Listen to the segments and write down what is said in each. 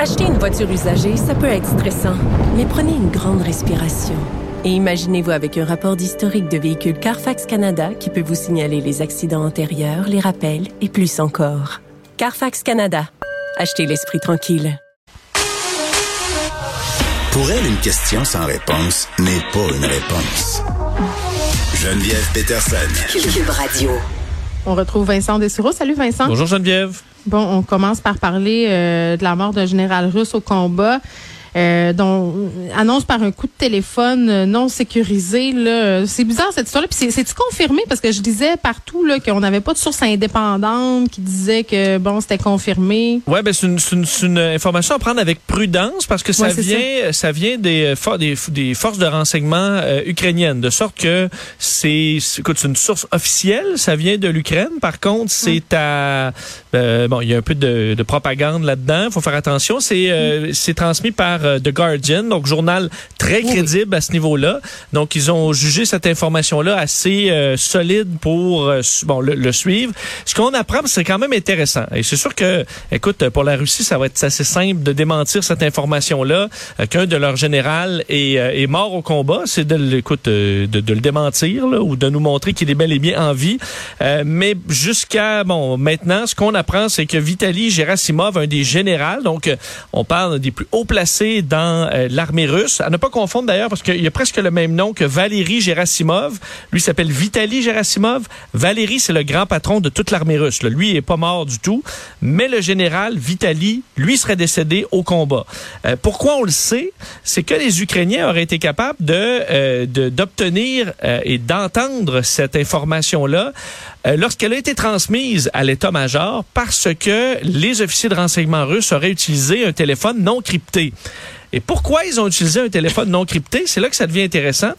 Acheter une voiture usagée, ça peut être stressant, mais prenez une grande respiration. Et imaginez-vous avec un rapport d'historique de véhicule Carfax Canada qui peut vous signaler les accidents antérieurs, les rappels et plus encore. Carfax Canada. Achetez l'esprit tranquille. Pour elle, une question sans réponse n'est pas une réponse. Geneviève Peterson. Cube Radio. On retrouve Vincent Dessureau. Salut Vincent. Bonjour Geneviève. Bon, on commence par parler euh, de la mort d'un général russe au combat. Euh, dont annonce par un coup de téléphone euh, non sécurisé là. C'est bizarre cette histoire là puis c'est tu confirmé? Parce que je disais partout là qu'on n'avait pas de source indépendante qui disait que bon c'était confirmé. Ouais, ben c'est une, information à prendre avec prudence parce que ça Ouais, vient ça. vient des, euh, des des forces de renseignement euh, ukrainiennes. De sorte que c'est une source officielle, ça vient de l'Ukraine. Par contre, c'est à euh, bon, il y a un peu de, de propagande là-dedans, faut faire attention, c'est euh, c'est transmis par The Guardian, donc journal très crédible à ce niveau-là. Donc ils ont jugé cette information-là assez euh, solide pour euh, bon le, le suivre. Ce qu'on apprend, c'est quand même intéressant. Et c'est sûr que, écoute, pour la Russie, ça va être assez simple de démentir cette information-là euh, qu'un de leurs généraux est, euh, est mort au combat. C'est de, euh, de, de le démentir là, ou de nous montrer qu'il est bel et bien en vie. Euh, mais jusqu'à bon maintenant, ce qu'on apprend, c'est que Vitaly Gerasimov, un des généraux, donc euh, on parle des plus hauts placés dans euh, l'armée russe. À ne pas confondre d'ailleurs, parce qu'il y a presque le même nom que Valéry Gerasimov. Lui s'appelle Vitaly Gerasimov. Valéry, c'est le grand patron de toute l'armée russe. Lui, il est pas mort du tout. Mais le général Vitaly, lui, serait décédé au combat. Euh, pourquoi on le sait? C'est que les Ukrainiens auraient été capables de euh, de- d'obtenir euh, et d'entendre cette information-là euh, lorsqu'elle a été transmise à l'état-major parce que les officiers de renseignement russes auraient utilisé un téléphone non crypté. Et pourquoi ils ont utilisé un téléphone non crypté? C'est là que ça devient intéressant.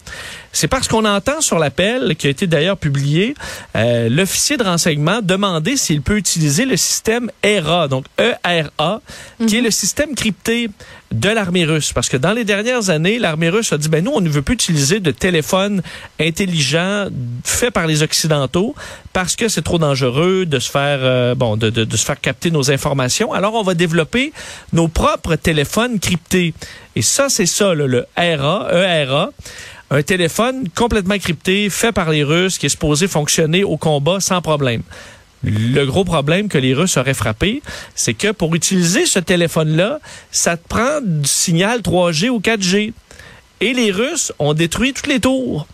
C'est parce qu'on entend sur l'appel, qui a été d'ailleurs publié, euh, l'officier de renseignement demander s'il peut utiliser le système ERA, donc E-R-A, qui est le système crypté de l'armée russe. Parce que dans les dernières années, l'armée russe a dit, ben nous, on ne veut plus utiliser de téléphone intelligent fait par les Occidentaux parce que c'est trop dangereux de se faire, euh, bon, de, de, de se faire capter nos informations. Alors, on va développer nos propres téléphones cryptés. Et ça, c'est ça, là, le ERA, E-R-A un téléphone complètement crypté, fait par les Russes, qui est supposé fonctionner au combat sans problème. Le gros problème que les Russes auraient frappé, c'est que pour utiliser ce téléphone-là, ça te prend du signal 3G ou 4G. Et les Russes ont détruit toutes les tours.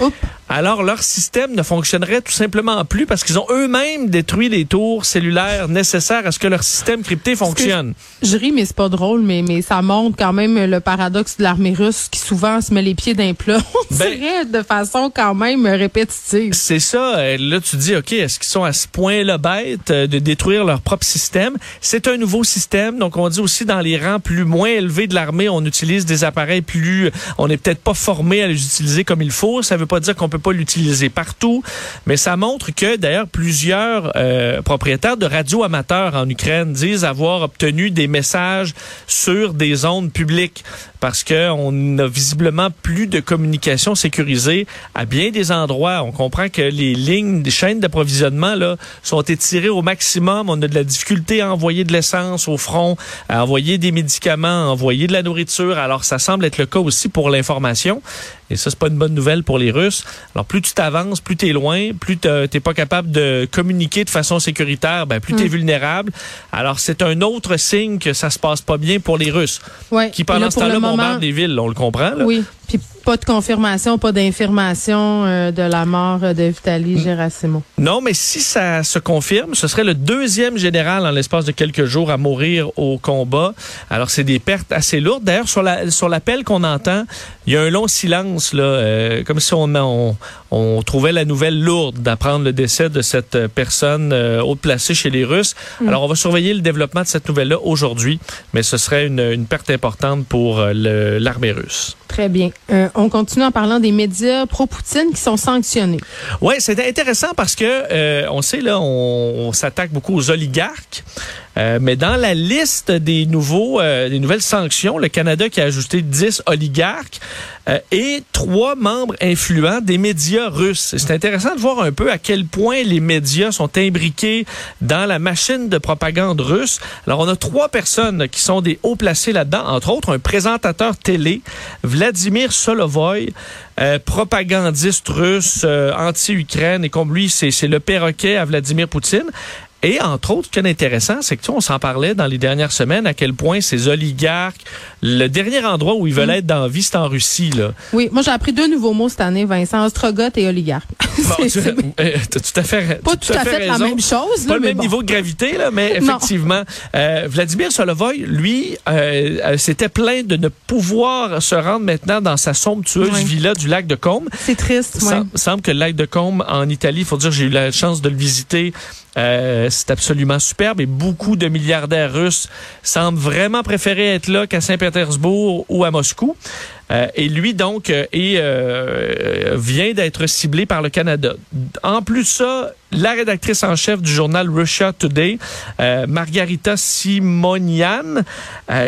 Oups. Alors, leur système ne fonctionnerait tout simplement plus parce qu'ils ont eux-mêmes détruit les tours cellulaires nécessaires à ce que leur système crypté fonctionne. je ris mais c'est pas drôle mais mais ça montre quand même le paradoxe de l'armée russe qui souvent se met les pieds d'un plat on Ben- dirait de façon quand même répétitive C'est ça. euh, Là, tu dis, OK, est-ce qu'ils sont à ce point-là bêtes euh, de détruire leur propre système? C'est un nouveau système. Donc, on dit aussi dans les rangs plus moins élevés de l'armée, on utilise des appareils plus... On n'est peut-être pas formé à les utiliser comme il faut. Ça veut pas dire qu'on peut pas l'utiliser partout. Mais ça montre que, d'ailleurs, plusieurs euh, propriétaires de radios amateurs en Ukraine disent avoir obtenu des messages sur des ondes publiques parce que on a visiblement plus de communication sécurisée à bien des endroits. On comprend que les lignes, des chaînes d'approvisionnement là sont étirées au maximum. On a de la difficulté à envoyer de l'essence au front, à envoyer des médicaments, à envoyer de la nourriture. Alors ça semble être le cas aussi pour l'information. Et ça, c'est pas une bonne nouvelle pour les Russes. Alors, plus tu t'avances, plus t'es loin, plus t'es pas capable de communiquer de façon sécuritaire, ben, plus t'es vulnérable. Alors, c'est un autre signe que ça se passe pas bien pour les Russes ouais qui pendant là, ce temps-là moment- bombardent les villes, on le comprend. Là. Oui. Puis Pas de confirmation, pas d'information euh, de la mort de Vitali Gerasimov. Non, mais si ça se confirme, ce serait le deuxième général en l'espace de quelques jours à mourir au combat. Alors, c'est des pertes assez lourdes. D'ailleurs, sur la sur l'appel qu'on entend, il y a un long silence, là, euh, comme si on, on, on, trouvait la nouvelle lourde d'apprendre le décès de cette personne euh, haute placée chez les Russes. Mm. Alors, on va surveiller le développement de cette nouvelle-là aujourd'hui, mais ce serait une, une perte importante pour l'armée russe. Très bien. Euh, on continue en parlant des médias pro-Poutine qui sont sanctionnés. Oui, c'est intéressant parce que euh, on sait là, on, s'attaque beaucoup aux oligarques, euh, mais dans la liste des nouveaux, des nouvelles sanctions, le Canada qui a ajouté 10 oligarques et trois membres influents des médias russes. C'est intéressant de voir un peu à quel point les médias sont imbriqués dans la machine de propagande russe. Alors, on a trois personnes qui sont des hauts placés là-dedans, entre autres un présentateur télé, Vladimir Solovoy, euh, propagandiste russe euh, anti-Ukraine, et comme lui, c'est le perroquet à Vladimir Poutine. Et entre autres, ce qui est intéressant, c'est que tu on s'en parlait dans les dernières semaines à quel point ces oligarques, le dernier endroit où ils veulent mm. être dans la vie, c'est en Russie. Là. Oui, moi j'ai appris deux nouveaux mots cette année, Vincent, ostrogoth et oligarque. Bon, tu, euh, tout à fait Pas tout, à fait, la même chose. Pas le même niveau de gravité, là, mais effectivement. Euh, Vladimir Solovoy, lui, euh, euh, s'était plaint de ne pouvoir se rendre maintenant dans sa somptueuse villa du lac de Combe. C'est triste, oui. Semble que le lac de Combe en Italie, il faut dire, j'ai eu la chance de le visiter euh, c'est absolument superbe et beaucoup de milliardaires russes semblent vraiment préférer être là qu'à Saint-Pétersbourg ou à Moscou. Euh, et lui, donc, euh, euh, vient d'être ciblé par le Canada. En plus ça, la rédactrice en chef du journal Russia Today, Margarita Simonian,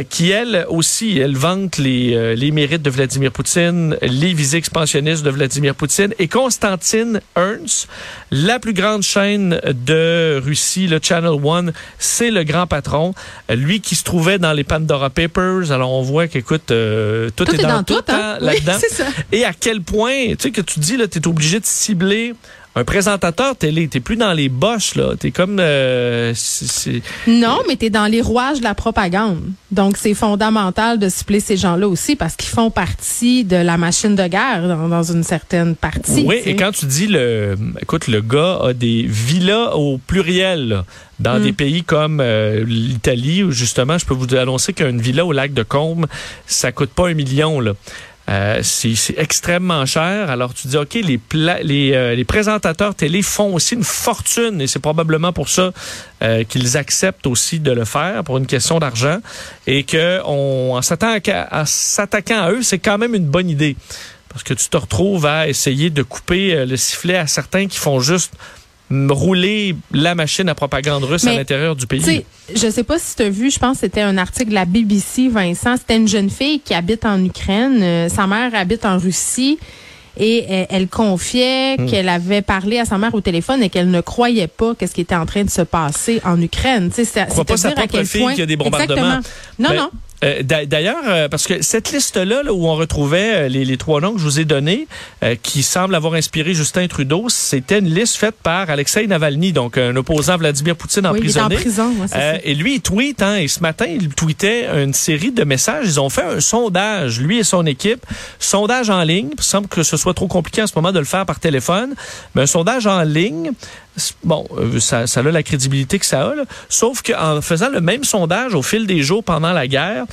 qui elle aussi, elle vante les, les mérites de Vladimir Poutine, les visées expansionnistes de Vladimir Poutine, et Constantine Ernst, la plus grande chaîne de Russie, le Channel One, c'est le grand patron, lui qui se trouvait dans les Pandora Papers. Alors on voit qu'écoute, tout, est, dans, tout, hein? là-dedans. Et à quel point, tu sais, que tu dis, là, tu es obligé de cibler un présentateur télé, t'es plus dans les boches là, t'es comme euh, non, mais t'es dans les rouages de la propagande. Donc c'est fondamental de cibler ces gens-là aussi parce qu'ils font partie de la machine de guerre dans, une certaine partie. Oui, et quand tu dis le, écoute, le gars a des villas au pluriel dans mm. des pays comme euh, l'Italie où justement, je peux vous annoncer qu'une villa au lac de Combe, ça coûte pas un million là. Euh, c'est extrêmement cher. Alors tu dis, OK, les, les, euh, les, présentateurs télé font aussi une fortune et c'est probablement pour ça euh, qu'ils acceptent aussi de le faire pour une question d'argent et que on, s'attaquant à eux, c'est quand même une bonne idée. Parce que tu te retrouves à essayer de couper le sifflet à certains qui font juste rouler la machine à propagande russe à l'intérieur du pays. Je sais pas si tu as vu, je pense que c'était un article de la BBC, Vincent. C'était une jeune fille qui habite en Ukraine. Euh, sa mère habite en Russie. Et euh, elle, confiait hmm. qu'elle avait parlé à sa mère au téléphone et qu'elle ne croyait pas qu'est-ce qui était en train de se passer en Ukraine. Tu sais, c'est pas sa propre fille qu'il y a des bombardements. Non, ben, non. Euh, d'ailleurs, euh, parce que cette liste-là, où on retrouvait euh, les, trois noms que je vous ai donnés, qui semblent avoir inspiré Justin Trudeau, c'était une liste faite par Alexei Navalny, donc un opposant à Vladimir Poutine emprisonné. Il est en prison, Et lui, il tweet, hein, et ce matin, il tweetait une série de messages. Ils ont fait un sondage, lui et son équipe, sondage en ligne. Il semble que ce soit trop compliqué en ce moment de le faire par téléphone, mais un sondage en ligne bon, ça, ça a la crédibilité que ça a, sauf qu'en faisant le même sondage au fil des jours pendant la guerre,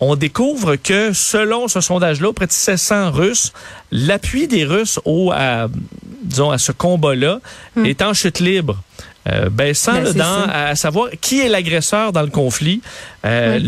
on découvre que selon ce sondage-là, auprès de 700 Russes, l'appui des Russes au, à, disons, à ce combat-là hmm. est en chute libre. Euh, baissant ben, dans, à savoir qui est l'agresseur dans le conflit. Euh,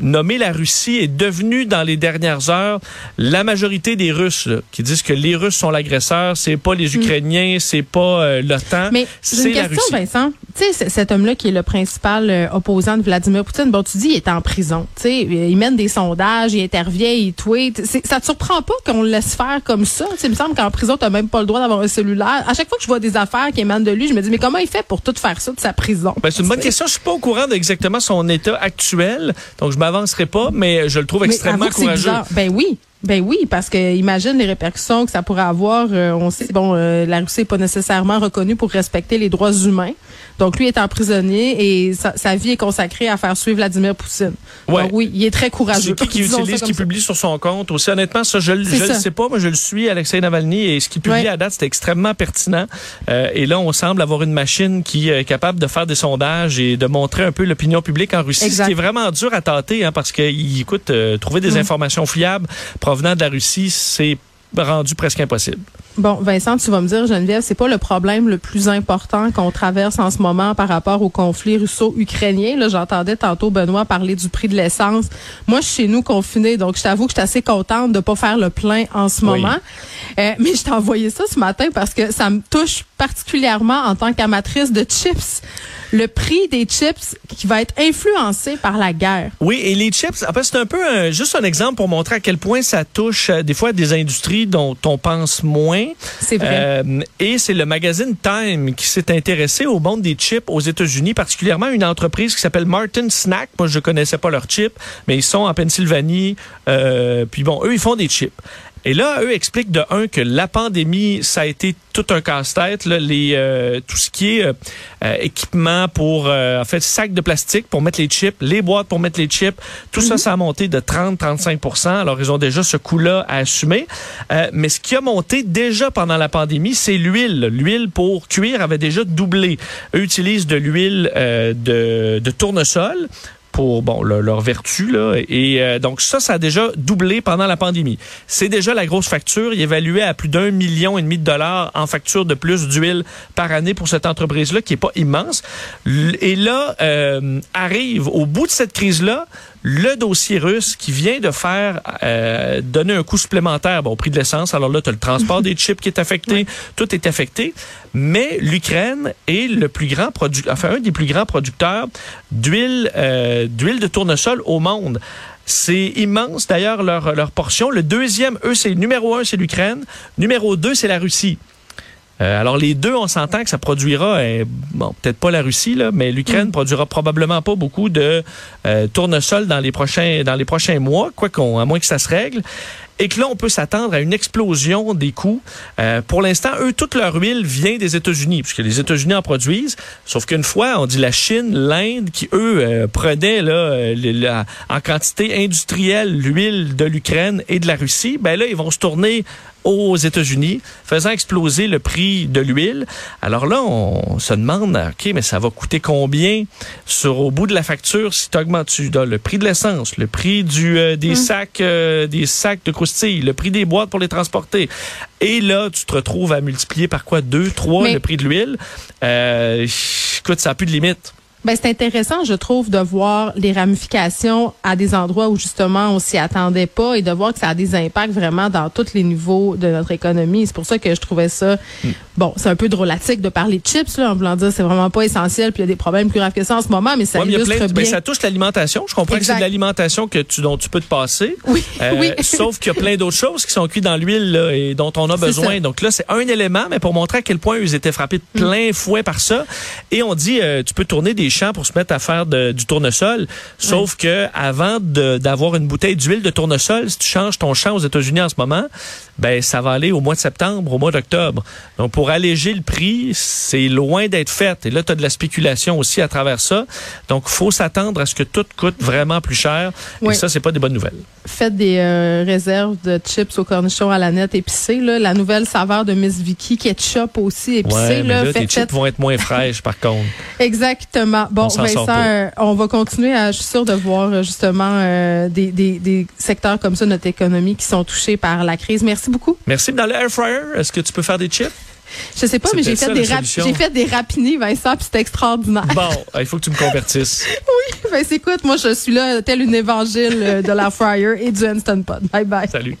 nommer la Russie est devenu dans les dernières heures la majorité des Russes qui disent que les Russes sont l'agresseur, c'est pas les mm. Ukrainiens, c'est pas euh, l'OTAN, c'est la Russie. Vincent, tu sais cet homme-là qui est le principal euh, opposant de Vladimir Poutine, bon tu dis il est en prison, tu sais, il mène des sondages, il intervient, il tweet, ça te surprend pas qu'on le laisse faire comme ça? Tu il me semble qu'en prison tu n'as même pas le droit d'avoir un cellulaire. À chaque fois que je vois des affaires qui émanent de lui, je me dis mais comment il fait pour tout faire ça de sa prison? Ben, c'est une bonne question, je suis pas au courant d'exactement son état actuel, donc je m'avancerai pas, mais je le trouve extrêmement courageux. Ben oui. Ben oui, parce que imagine les répercussions que ça pourrait avoir. Euh, on sait, bon, euh, la Russie n'est pas nécessairement reconnue pour respecter les droits humains. Donc lui est emprisonné et sa, sa vie est consacrée à faire suivre Vladimir Poutine. Ouais. Donc oui, il est très courageux. C'est qui qui utilise, comme qui ça. publie sur son compte. Aussi, honnêtement, ça, je, je C'est le sais pas. Moi, je le suis, Alexei Navalny, et ce qu'il publie Ouais. à date, c'est extrêmement pertinent. Euh, et là, on semble avoir une machine qui est capable de faire des sondages et de montrer un peu l'opinion publique en Russie, Exact. ce qui est vraiment dur à tâter, hein, parce que, il- écoute, trouver des Mm. informations fiables provenant de la Russie, c'est rendu presque impossible. Bon, Vincent, tu vas me dire, Geneviève, c'est pas le problème le plus important qu'on traverse en ce moment par rapport au conflit russo-ukrainien? Là, j'entendais tantôt Benoît parler du prix de l'essence. Moi, je suis chez nous confinée, donc je t'avoue que je suis assez contente de pas faire le plein en ce Oui. moment. Euh, mais je t'ai envoyé ça ce matin parce que ça me touche particulièrement en tant qu'amatrice de chips. Le prix des chips qui va être influencé par la guerre. Oui, et les chips, fait, c'est un peu un- juste un exemple pour montrer à quel point ça touche euh, des fois des industries dont on pense moins. C'est vrai. Euh, et c'est le magazine Time qui s'est intéressé au monde des chips aux États-Unis, particulièrement une entreprise qui s'appelle Martin Snack. Moi, je connaissais pas leurs chips, mais ils sont en Pennsylvanie. Euh, puis bon, eux, ils font des chips. Et là, eux expliquent de un que la pandémie, ça a été tout un casse-tête. là, Les euh, tout ce qui est euh, euh, équipement pour, euh, en fait, sacs de plastique pour mettre les chips, les boîtes pour mettre les chips, tout ça, ça a monté de 30-35% Alors, ils ont déjà ce coût-là à assumer. Euh, mais ce qui a monté déjà pendant la pandémie, c'est l'huile. L'huile pour cuire avait déjà doublé. Eux utilisent de l'huile euh, de, de tournesol pour bon le- leur vertu là et euh, donc ça ça a déjà doublé pendant la pandémie. C'est déjà la grosse facture, il évaluait à plus d'un million et demi de dollars en facture de plus d'huile par année pour cette entreprise là qui est pas immense. Et là euh, arrive au bout de cette crise là le dossier russe qui vient de faire euh, donner un coût supplémentaire bon, au prix de l'essence. Alors là, tu as le transport des chips qui est affecté, tout est affecté. Mais l'Ukraine est le plus grand producteur, enfin un des plus grands producteurs d'huile euh, d'huile de tournesol au monde. C'est immense d'ailleurs leur, leur portion. Le deuxième, eux, c'est numéro un, c'est l'Ukraine. Numéro deux, c'est la Russie. Euh, alors les deux, on s'entend que ça produira, euh, bon, peut-être pas la Russie là, mais l'Ukraine produira probablement pas beaucoup de euh, tournesol dans les prochains dans les prochains mois, quoi qu'on, à moins que ça se règle. Et que là, on peut s'attendre à une explosion des coûts. Euh, pour l'instant, eux, toute leur huile vient des États-Unis, puisque les États-Unis en produisent. Sauf qu'une fois, on dit la Chine, l'Inde, qui eux prenaient là, la- en quantité industrielle l'huile de l'Ukraine et de la Russie, ben là, ils vont se tourner aux États-Unis, faisant exploser le prix de l'huile. Alors là, on se demande, OK, mais ça va coûter combien sur au bout de la facture si tu augmentes tu donnes le prix de l'essence, le prix du euh, des sacs euh, des sacs de croustilles, le prix des boîtes pour les transporter. Et là, tu te retrouves à multiplier par quoi? Deux, trois Mais- le prix de l'huile. Euh, écoute, ça n'a plus de limite. Ben, c'est intéressant, je trouve, de voir les ramifications à des endroits où justement on s'y attendait pas et de voir que ça a des impacts vraiment dans tous les niveaux de notre économie. C'est pour ça que je trouvais ça, bon, c'est un peu drôlatique de parler de chips, là, en voulant dire c'est vraiment pas essentiel, puis il y a des problèmes plus graves que ça en ce moment, mais ça Ouais, illustre de- ben, ça touche l'alimentation. Je comprends que c'est de l'alimentation que tu, dont tu peux te passer. Oui, Euh, oui. Sauf qu'il y a plein d'autres choses qui sont cuites dans l'huile et dont on a besoin. ça. Donc là, c'est un élément, mais pour montrer à quel point ils étaient frappés de plein fouet par ça. Et on dit, euh, tu peux tourner des champs pour se mettre à faire de- du tournesol. Sauf que avant d'avoir une bouteille d'huile de tournesol, si tu changes ton champ aux États-Unis en ce moment, ben ça va aller au mois de septembre, au mois d'octobre. Donc pour alléger le prix, c'est loin d'être fait. Et là, tu as de la spéculation aussi à travers ça. Donc faut s'attendre à ce que tout coûte vraiment plus cher. Oui. Et ça, c'est pas des bonnes nouvelles. Faites des euh, réserves de chips au cornichon à la nette épicé, là. La nouvelle saveur de Miss Vicky, ketchup aussi épicé, Ouais, mais là. là, tes chips vont être moins fraîches, par contre. Exactement. Bon, On Vincent, euh, on va continuer à, je suis sûre de voir euh, justement euh, des, des, des secteurs comme ça de notre économie qui sont touchés par la crise. Merci beaucoup. Merci. Dans le air fryer, est-ce que tu peux faire des chips? Je sais pas, mais j'ai fait ça, des j'ai fait des rapinis, Vincent, puis c'était extraordinaire. Bon, il faut que tu me convertisses. ben, écoute, moi je suis là tel une évangile de la fryer et du Instant Pot. Bye bye. Salut.